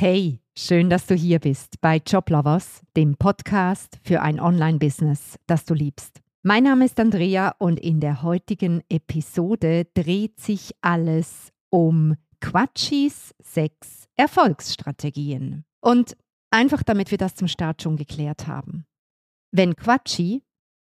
Hey, schön, dass du hier bist bei Joblovers, dem Podcast für ein Online-Business, das du liebst. Mein Name ist Andrea und in der heutigen Episode dreht sich alles um Quatschis sechs Erfolgsstrategien. Und einfach damit wir das zum Start schon geklärt haben. Wenn Quatschi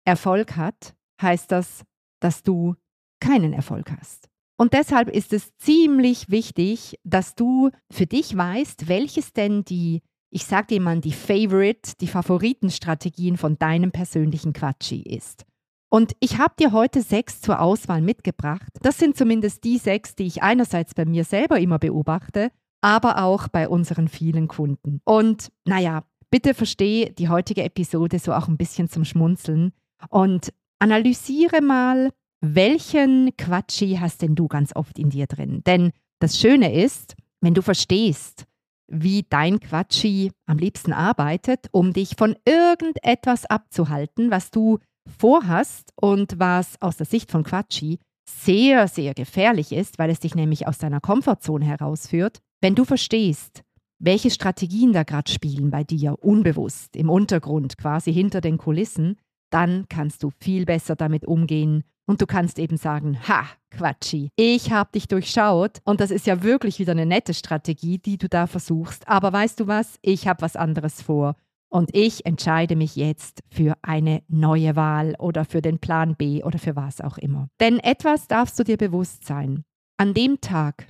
Erfolg hat, heißt das, dass du keinen Erfolg hast. Und deshalb ist es ziemlich wichtig, dass du für dich weißt, welches denn die, ich sag dir mal, die Favorite, die Favoritenstrategien von deinem persönlichen Quatschi ist. Und ich habe dir heute sechs zur Auswahl mitgebracht. Das sind zumindest die sechs, die ich einerseits bei mir selber immer beobachte, aber auch bei unseren vielen Kunden. Und naja, bitte verstehe die heutige Episode so auch ein bisschen zum Schmunzeln und analysiere mal, welchen Quatschi hast denn du ganz oft in dir drin? Denn das Schöne ist, wenn du verstehst, wie dein Quatschi am liebsten arbeitet, um dich von irgendetwas abzuhalten, was du vorhast und was aus der Sicht von Quatschi sehr, sehr gefährlich ist, weil es dich nämlich aus deiner Komfortzone herausführt, wenn du verstehst, welche Strategien da gerade spielen bei dir, unbewusst, im Untergrund, quasi hinter den Kulissen, dann kannst du viel besser damit umgehen und du kannst eben sagen, ha, Quatschi, ich habe dich durchschaut und das ist ja wirklich wieder eine nette Strategie, die du da versuchst. Aber weißt du was, ich habe was anderes vor und ich entscheide mich jetzt für eine neue Wahl oder für den Plan B oder für was auch immer. Denn etwas darfst du dir bewusst sein. An dem Tag,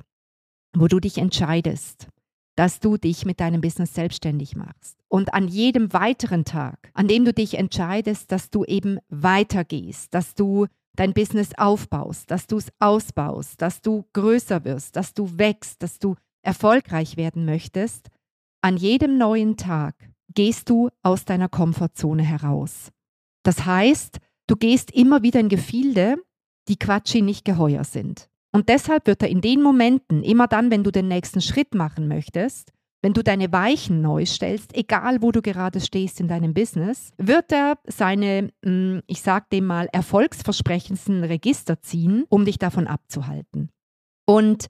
wo du dich entscheidest, dass du dich mit deinem Business selbstständig machst. Und an jedem weiteren Tag, an dem du dich entscheidest, dass du eben weitergehst, dass du dein Business aufbaust, dass du es ausbaust, dass du größer wirst, dass du wächst, dass du erfolgreich werden möchtest, an jedem neuen Tag gehst du aus deiner Komfortzone heraus. Das heißt, du gehst immer wieder in Gefilde, die Quatschi nicht geheuer sind. Und deshalb wird er in den Momenten, immer dann, wenn du den nächsten Schritt machen möchtest, wenn du deine Weichen neu stellst, egal wo du gerade stehst in deinem Business, wird er seine, hm, ich sag dem mal, erfolgsversprechendsten Register ziehen, um dich davon abzuhalten. Und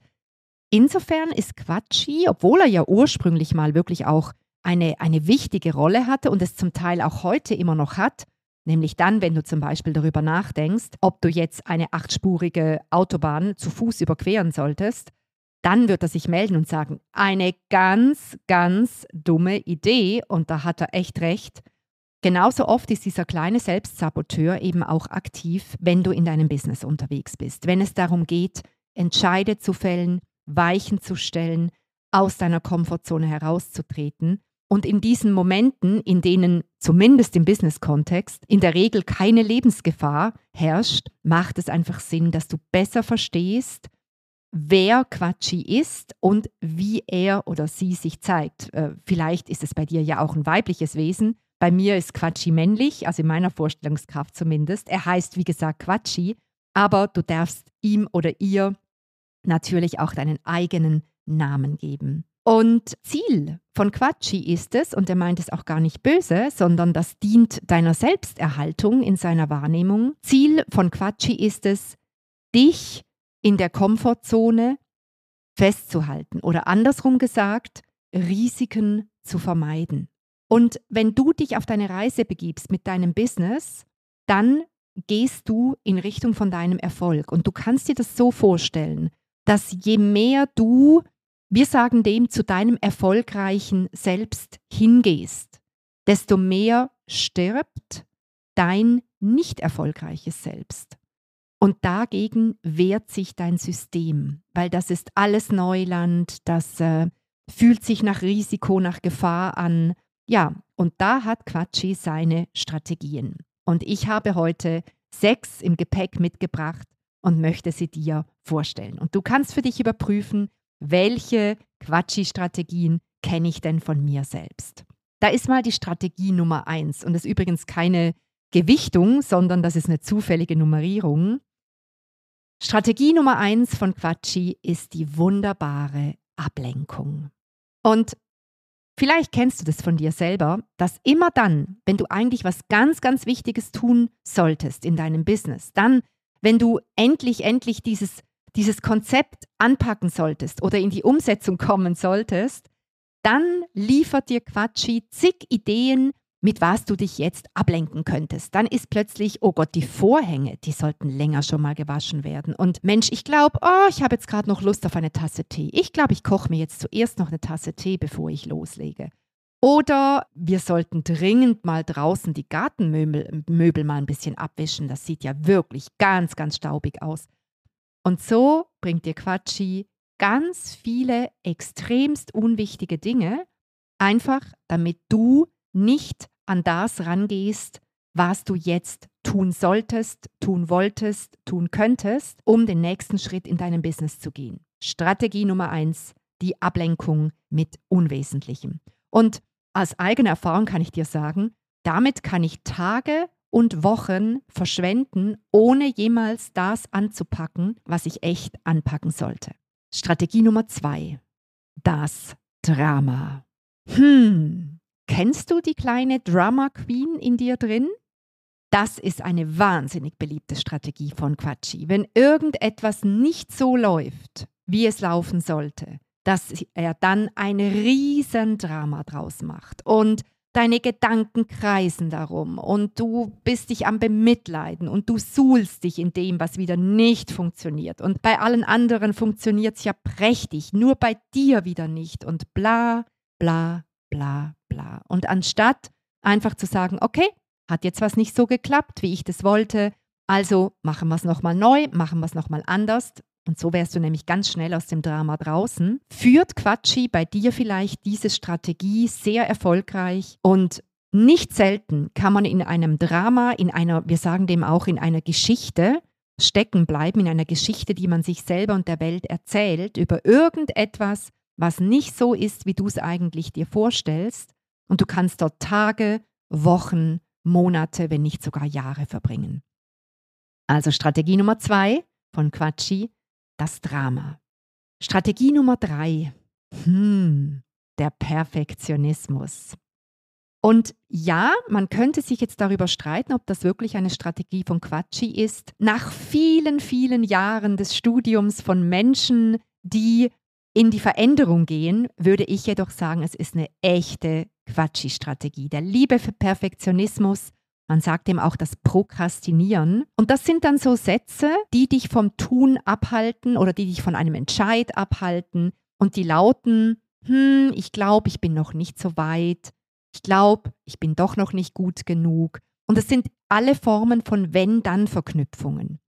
insofern ist Quatschi, obwohl er ja ursprünglich mal wirklich auch eine, eine wichtige Rolle hatte und es zum Teil auch heute immer noch hat, Nämlich dann, wenn du zum Beispiel darüber nachdenkst, ob du jetzt eine achtspurige Autobahn zu Fuß überqueren solltest, dann wird er sich melden und sagen, eine ganz, ganz dumme Idee und da hat er echt recht. Genauso oft ist dieser kleine Selbstsaboteur eben auch aktiv, wenn du in deinem Business unterwegs bist. Wenn es darum geht, Entscheide zu fällen, Weichen zu stellen, aus deiner Komfortzone herauszutreten und in diesen Momenten, in denen zumindest im Business-Kontext in der Regel keine Lebensgefahr herrscht, macht es einfach Sinn, dass du besser verstehst, wer Quatschi ist und wie er oder sie sich zeigt. Äh, vielleicht ist es bei dir ja auch ein weibliches Wesen. Bei mir ist Quatschi männlich, also in meiner Vorstellungskraft zumindest. Er heißt, wie gesagt, Quatschi, aber du darfst ihm oder ihr natürlich auch deinen eigenen Namen geben. Und Ziel von Quatschi ist es, und er meint es auch gar nicht böse, sondern das dient deiner Selbsterhaltung in seiner Wahrnehmung. Ziel von Quatschi ist es, dich in der Komfortzone festzuhalten oder andersrum gesagt, Risiken zu vermeiden. Und wenn du dich auf deine Reise begibst mit deinem Business, dann gehst du in Richtung von deinem Erfolg. Und du kannst dir das so vorstellen, dass je mehr du wir sagen dem, zu deinem erfolgreichen Selbst hingehst, desto mehr stirbt dein nicht erfolgreiches Selbst. Und dagegen wehrt sich dein System, weil das ist alles Neuland, das äh, fühlt sich nach Risiko, nach Gefahr an. Ja, und da hat Quatschi seine Strategien. Und ich habe heute sechs im Gepäck mitgebracht und möchte sie dir vorstellen. Und du kannst für dich überprüfen, welche Quatschi-Strategien kenne ich denn von mir selbst? Da ist mal die Strategie Nummer eins und das ist übrigens keine Gewichtung, sondern das ist eine zufällige Nummerierung. Strategie Nummer eins von Quatschi ist die wunderbare Ablenkung. Und vielleicht kennst du das von dir selber, dass immer dann, wenn du eigentlich was ganz, ganz Wichtiges tun solltest in deinem Business, dann, wenn du endlich, endlich dieses dieses Konzept anpacken solltest oder in die Umsetzung kommen solltest, dann liefert dir Quatschi zig Ideen, mit was du dich jetzt ablenken könntest. Dann ist plötzlich, oh Gott, die Vorhänge, die sollten länger schon mal gewaschen werden. Und Mensch, ich glaube, oh, ich habe jetzt gerade noch Lust auf eine Tasse Tee. Ich glaube, ich koche mir jetzt zuerst noch eine Tasse Tee, bevor ich loslege. Oder wir sollten dringend mal draußen die Gartenmöbel Möbel mal ein bisschen abwischen. Das sieht ja wirklich ganz, ganz staubig aus. Und so bringt dir Quatschi ganz viele extremst unwichtige Dinge, einfach damit du nicht an das rangehst, was du jetzt tun solltest, tun wolltest, tun könntest, um den nächsten Schritt in deinem Business zu gehen. Strategie Nummer eins, die Ablenkung mit Unwesentlichem. Und aus eigener Erfahrung kann ich dir sagen, damit kann ich Tage und Wochen verschwenden, ohne jemals das anzupacken, was ich echt anpacken sollte. Strategie Nummer zwei, das Drama. Hm, Kennst du die kleine Drama Queen in dir drin? Das ist eine wahnsinnig beliebte Strategie von Quatschi. Wenn irgendetwas nicht so läuft, wie es laufen sollte, dass er dann ein Riesendrama draus macht und deine Gedanken kreisen darum und du bist dich am Bemitleiden und du suhlst dich in dem, was wieder nicht funktioniert. Und bei allen anderen funktioniert es ja prächtig, nur bei dir wieder nicht und bla, bla, bla, Und anstatt einfach zu sagen, okay, hat jetzt was nicht so geklappt, wie ich das wollte, also machen wir es nochmal neu, machen wir es nochmal anders. Und so wärst du nämlich ganz schnell aus dem Drama draußen. Führt Quatschi bei dir vielleicht diese Strategie sehr erfolgreich und nicht selten kann man in einem Drama, in einer, wir sagen dem auch in einer Geschichte, stecken bleiben, in einer Geschichte, die man sich selber und der Welt erzählt, über irgendetwas, was nicht so ist, wie du es eigentlich dir vorstellst. Und du kannst dort Tage, Wochen, Monate, wenn nicht sogar Jahre verbringen. Also Strategie Nummer zwei von Quatschi, das Drama. Strategie Nummer drei, hm, der Perfektionismus. Und ja, man könnte sich jetzt darüber streiten, ob das wirklich eine Strategie von Quatschi ist. Nach vielen, vielen Jahren des Studiums von Menschen, die in die Veränderung gehen, würde ich jedoch sagen, es ist eine echte Quatschi-Strategie. Der Liebe für Perfektionismus, man sagt dem auch das Prokrastinieren. Und das sind dann so Sätze, die dich vom Tun abhalten oder die dich von einem Entscheid abhalten. Und die lauten, hm, ich glaube, ich bin noch nicht so weit. Ich glaube, ich bin doch noch nicht gut genug. Und es sind alle Formen von Wenn-Dann-Verknüpfungen.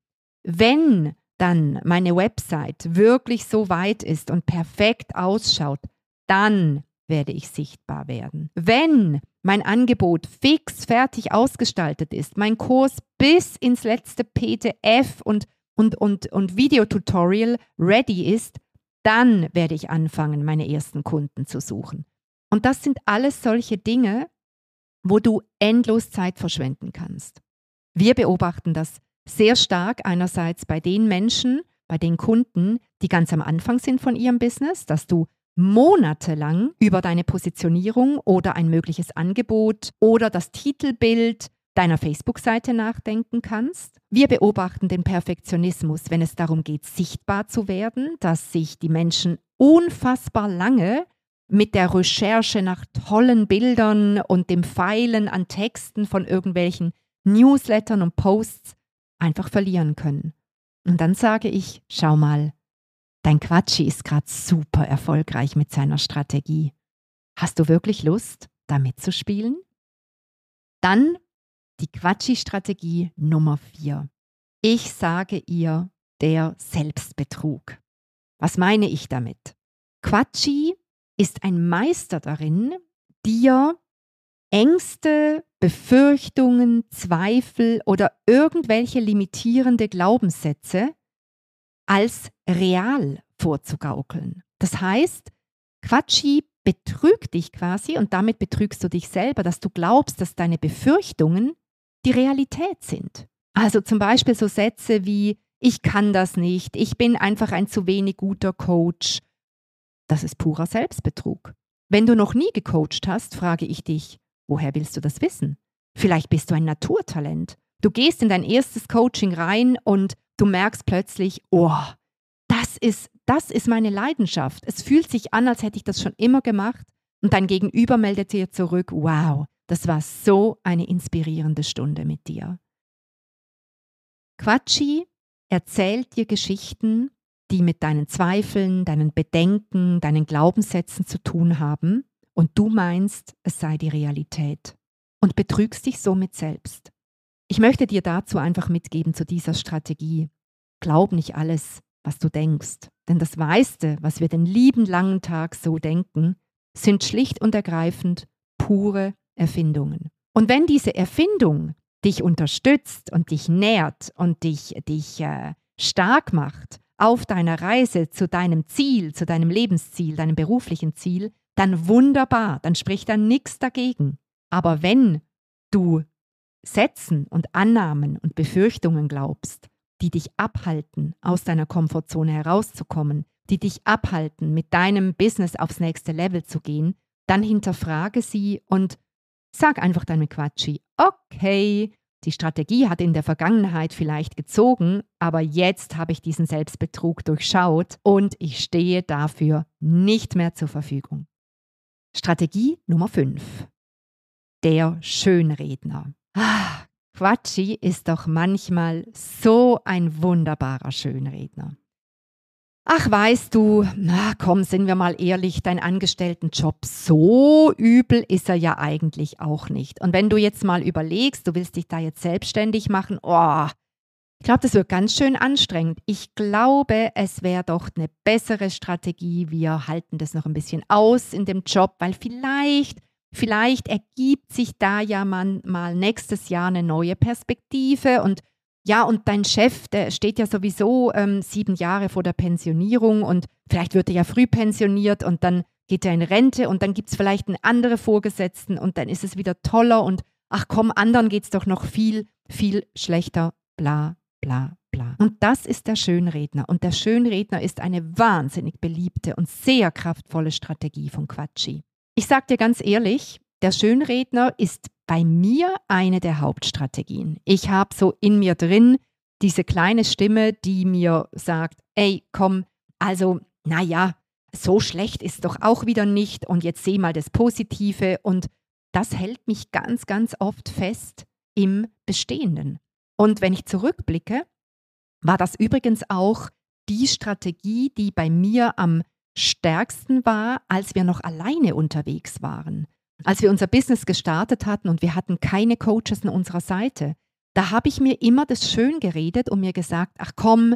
Wenn dann meine Website wirklich so weit ist und perfekt ausschaut, dann werde ich sichtbar werden. Wenn mein Angebot fix fertig ausgestaltet ist, mein Kurs bis ins letzte PDF und, und, und, und Videotutorial ready ist, dann werde ich anfangen, meine ersten Kunden zu suchen. Und das sind alles solche Dinge, wo du endlos Zeit verschwenden kannst. Wir beobachten das sehr stark einerseits bei den Menschen, bei den Kunden, die ganz am Anfang sind von ihrem Business, dass du monatelang über deine Positionierung oder ein mögliches Angebot oder das Titelbild deiner Facebook-Seite nachdenken kannst. Wir beobachten den Perfektionismus, wenn es darum geht, sichtbar zu werden, dass sich die Menschen unfassbar lange mit der Recherche nach tollen Bildern und dem Pfeilen an Texten von irgendwelchen Newslettern und Posts einfach verlieren können. Und dann sage ich, schau mal, dein Quatschi ist gerade super erfolgreich mit seiner Strategie. Hast du wirklich Lust, da mitzuspielen? Dann die Quatschi-Strategie Nummer 4. Ich sage ihr der Selbstbetrug. Was meine ich damit? Quatschi ist ein Meister darin, dir Ängste, Befürchtungen, Zweifel oder irgendwelche limitierende Glaubenssätze als real vorzugaukeln. Das heißt, Quatschi betrügt dich quasi und damit betrügst du dich selber, dass du glaubst, dass deine Befürchtungen die Realität sind. Also zum Beispiel so Sätze wie, ich kann das nicht, ich bin einfach ein zu wenig guter Coach. Das ist purer Selbstbetrug. Wenn du noch nie gecoacht hast, frage ich dich, Woher willst du das wissen? Vielleicht bist du ein Naturtalent. Du gehst in dein erstes Coaching rein und du merkst plötzlich, oh, das ist, das ist meine Leidenschaft. Es fühlt sich an, als hätte ich das schon immer gemacht. Und dein Gegenüber meldet dir zurück, wow, das war so eine inspirierende Stunde mit dir. Quatschi erzählt dir Geschichten, die mit deinen Zweifeln, deinen Bedenken, deinen Glaubenssätzen zu tun haben und du meinst, es sei die Realität und betrügst dich somit selbst. Ich möchte dir dazu einfach mitgeben zu dieser Strategie. Glaub nicht alles, was du denkst, denn das meiste, was wir den lieben langen Tag so denken, sind schlicht und ergreifend pure Erfindungen. Und wenn diese Erfindung dich unterstützt und dich nährt und dich, dich äh, stark macht auf deiner Reise zu deinem Ziel, zu deinem Lebensziel, deinem beruflichen Ziel, dann wunderbar, dann spricht da nichts dagegen. Aber wenn du Sätzen und Annahmen und Befürchtungen glaubst, die dich abhalten, aus deiner Komfortzone herauszukommen, die dich abhalten, mit deinem Business aufs nächste Level zu gehen, dann hinterfrage sie und sag einfach deinem Quatschi, okay, die Strategie hat in der Vergangenheit vielleicht gezogen, aber jetzt habe ich diesen Selbstbetrug durchschaut und ich stehe dafür nicht mehr zur Verfügung. Strategie Nummer 5. Der Schönredner. Ah, Quatschi ist doch manchmal so ein wunderbarer Schönredner. Ach, weißt du, na komm, sind wir mal ehrlich, dein Angestelltenjob, so übel ist er ja eigentlich auch nicht. Und wenn du jetzt mal überlegst, du willst dich da jetzt selbstständig machen, oh, ich glaube, das wird ganz schön anstrengend. Ich glaube, es wäre doch eine bessere Strategie. Wir halten das noch ein bisschen aus in dem Job, weil vielleicht, vielleicht ergibt sich da ja man, mal nächstes Jahr eine neue Perspektive und ja, und dein Chef, der steht ja sowieso ähm, sieben Jahre vor der Pensionierung und vielleicht wird er ja früh pensioniert und dann geht er in Rente und dann gibt es vielleicht einen anderen Vorgesetzten und dann ist es wieder toller und ach komm, anderen geht es doch noch viel, viel schlechter, bla, bla, bla. Und das ist der Schönredner. Und der Schönredner ist eine wahnsinnig beliebte und sehr kraftvolle Strategie von Quatschi. Ich sage dir ganz ehrlich, der Schönredner ist bei mir eine der Hauptstrategien. Ich habe so in mir drin diese kleine Stimme, die mir sagt, ey, komm, also, naja, so schlecht ist doch auch wieder nicht und jetzt seh mal das Positive und das hält mich ganz, ganz oft fest im Bestehenden. Und wenn ich zurückblicke, war das übrigens auch die Strategie, die bei mir am stärksten war, als wir noch alleine unterwegs waren. Als wir unser Business gestartet hatten und wir hatten keine Coaches an unserer Seite, da habe ich mir immer das schön geredet und mir gesagt, ach komm,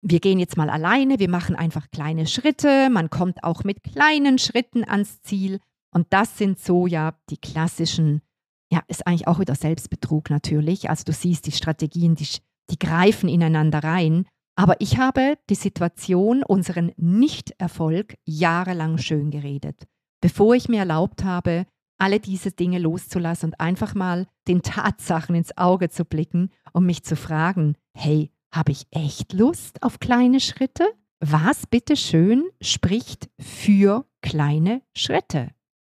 wir gehen jetzt mal alleine, wir machen einfach kleine Schritte, man kommt auch mit kleinen Schritten ans Ziel und das sind so ja die klassischen, ja, ist eigentlich auch wieder Selbstbetrug natürlich, also du siehst die Strategien, die, die greifen ineinander rein, aber ich habe die Situation, unseren Nichterfolg jahrelang schön geredet, bevor ich mir erlaubt habe, alle diese Dinge loszulassen und einfach mal den Tatsachen ins Auge zu blicken und mich zu fragen, hey, habe ich echt Lust auf kleine Schritte? Was bitteschön spricht für kleine Schritte?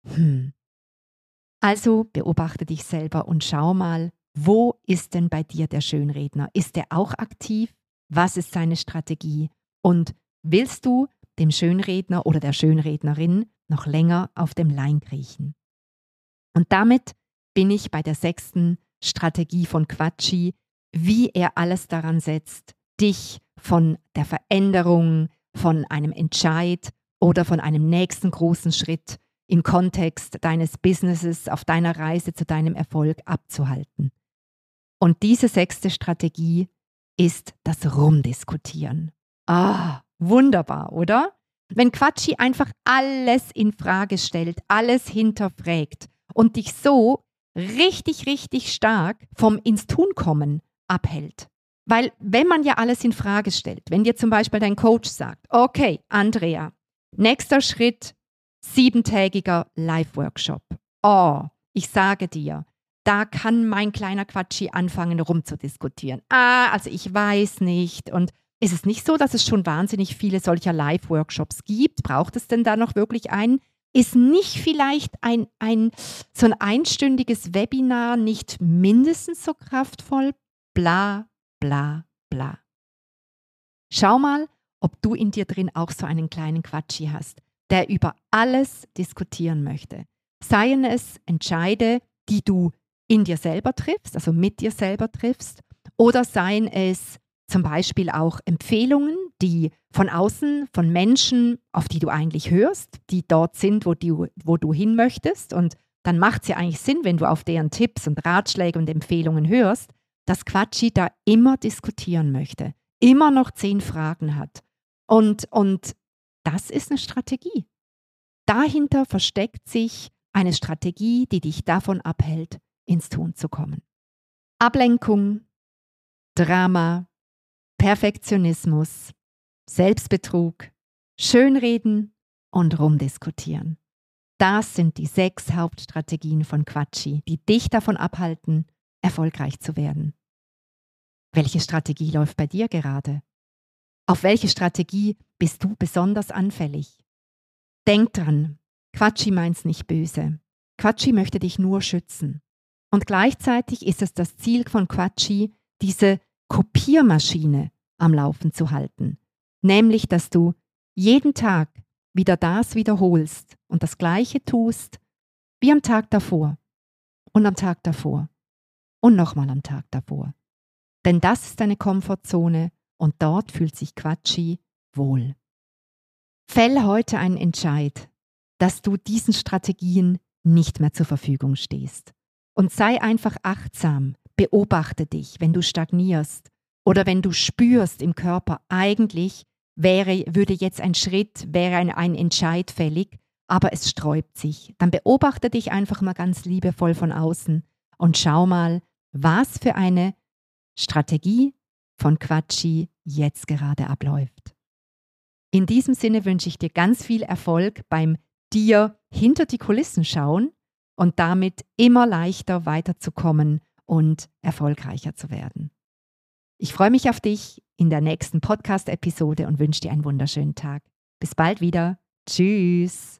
Hm. Also beobachte dich selber und schau mal, wo ist denn bei dir der Schönredner? Ist er auch aktiv? Was ist seine Strategie? Und willst du dem Schönredner oder der Schönrednerin noch länger auf dem Lein kriechen? Und damit bin ich bei der sechsten Strategie von Quatschi, wie er alles daran setzt, dich von der Veränderung, von einem Entscheid oder von einem nächsten großen Schritt im Kontext deines Businesses auf deiner Reise zu deinem Erfolg abzuhalten. Und diese sechste Strategie ist das Rumdiskutieren. Ah, wunderbar, oder? Wenn Quatschi einfach alles in Frage stellt, alles hinterfragt und dich so richtig, richtig stark vom ins Tun kommen abhält. Weil wenn man ja alles in Frage stellt, wenn dir zum Beispiel dein Coach sagt, okay, Andrea, nächster Schritt, siebentägiger Live-Workshop. Oh, ich sage dir, da kann mein kleiner Quatschi anfangen rumzudiskutieren. Ah, also ich weiß nicht. Und ist es nicht so, dass es schon wahnsinnig viele solcher Live-Workshops gibt? Braucht es denn da noch wirklich einen? Ist nicht vielleicht ein, ein, so ein einstündiges Webinar nicht mindestens so kraftvoll? Bla, bla, bla. Schau mal, ob du in dir drin auch so einen kleinen Quatschi hast. Der über alles diskutieren möchte. Seien es Entscheide, die du in dir selber triffst, also mit dir selber triffst, oder seien es zum Beispiel auch Empfehlungen, die von außen, von Menschen, auf die du eigentlich hörst, die dort sind, wo du, wo du hin möchtest. Und dann macht es ja eigentlich Sinn, wenn du auf deren Tipps und Ratschläge und Empfehlungen hörst, dass Quatschi da immer diskutieren möchte, immer noch zehn Fragen hat. Und, und das ist eine Strategie. Dahinter versteckt sich eine Strategie, die dich davon abhält, ins Tun zu kommen. Ablenkung, Drama, Perfektionismus, Selbstbetrug, Schönreden und Rumdiskutieren. Das sind die sechs Hauptstrategien von Quatschi, die dich davon abhalten, erfolgreich zu werden. Welche Strategie läuft bei dir gerade? Auf welche Strategie bist du besonders anfällig? Denk dran, Quatschi meint's nicht böse. Quatschi möchte dich nur schützen. Und gleichzeitig ist es das Ziel von Quatschi, diese Kopiermaschine am Laufen zu halten. Nämlich, dass du jeden Tag wieder das wiederholst und das Gleiche tust wie am Tag davor und am Tag davor und nochmal am Tag davor. Denn das ist deine Komfortzone und dort fühlt sich Quatschi wohl. Fäll heute einen Entscheid, dass du diesen Strategien nicht mehr zur Verfügung stehst. Und sei einfach achtsam, beobachte dich, wenn du stagnierst oder wenn du spürst im Körper, eigentlich wäre, würde jetzt ein Schritt, wäre ein, ein Entscheid fällig, aber es sträubt sich. Dann beobachte dich einfach mal ganz liebevoll von außen und schau mal, was für eine Strategie von Quatschi jetzt gerade abläuft. In diesem Sinne wünsche ich dir ganz viel Erfolg beim dir hinter die Kulissen schauen und damit immer leichter weiterzukommen und erfolgreicher zu werden. Ich freue mich auf dich in der nächsten Podcast-Episode und wünsche dir einen wunderschönen Tag. Bis bald wieder. Tschüss.